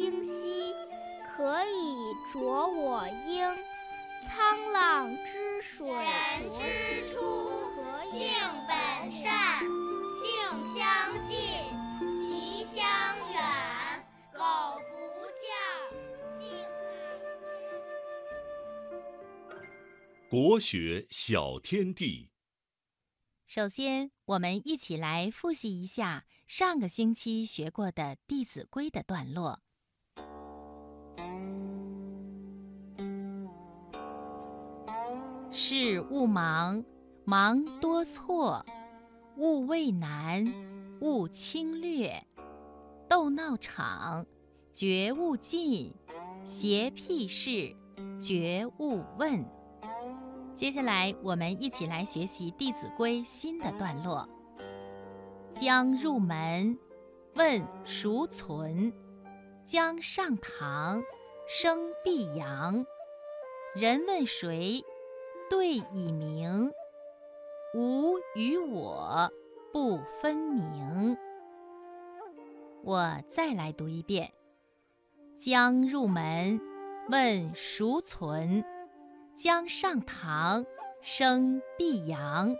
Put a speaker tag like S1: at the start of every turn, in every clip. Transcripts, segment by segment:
S1: 清晰可以濯我缨沧浪之水人之初性本善性相近
S2: 习
S1: 相
S2: 远苟不教
S1: 性乃迁
S3: 国学小天地。
S4: 首先我们一起来复习一下上个星期学过的弟子规的段落。事勿忙，忙多错；勿畏难，勿轻略。斗闹场，绝勿近；邪僻事，绝勿问。接下来，我们一起来学习《弟子规》新的段落。将入门，问孰存？将上堂，生必扬。人问谁？对以明。吾与我，不分明。我再来读一遍：将入门，问孰存？将上堂，生必扬。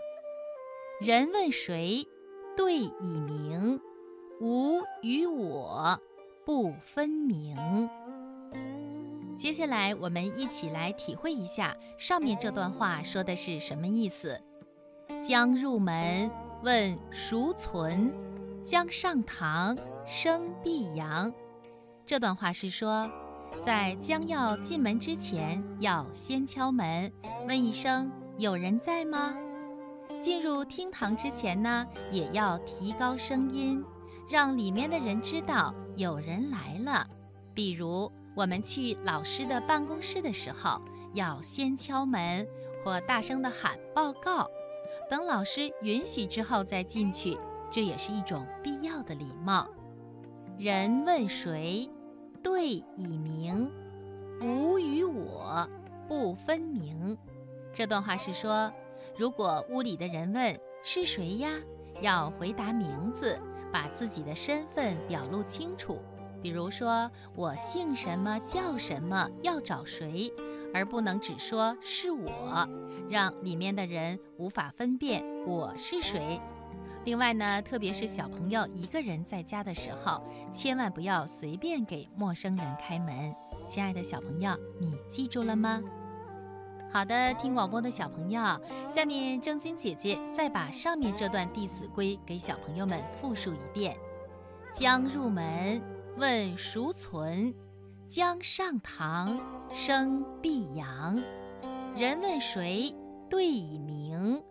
S4: 人问谁？对以明。吾与我，不分明。接下来，我们一起来体会一下上面这段话说的是什么意思。将入门，问孰存？将上堂，生必扬。这段话是说。在将要进门之前，要先敲门，问一声“有人在吗？”进入厅堂之前呢，也要提高声音，让里面的人知道有人来了。比如我们去老师的办公室的时候，要先敲门或大声的喊报告，等老师允许之后再进去，这也是一种必要的礼貌。人问谁？对以明，吾与我不分明。这段话是说，如果屋里的人问是谁呀，要回答名字，把自己的身份表露清楚。比如说我姓什么，叫什么，要找谁，而不能只说是我，让里面的人无法分辨我是谁。另外呢，特别是小朋友一个人在家的时候，千万不要随便给陌生人开门。亲爱的小朋友，你记住了吗？好的，听广播的小朋友，下面正晶姐姐再把上面这段《弟子规》给小朋友们复述一遍：将入门，问孰存？将上堂，生必扬。人问谁？对以明。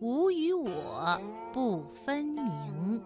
S4: 吾与我不分明。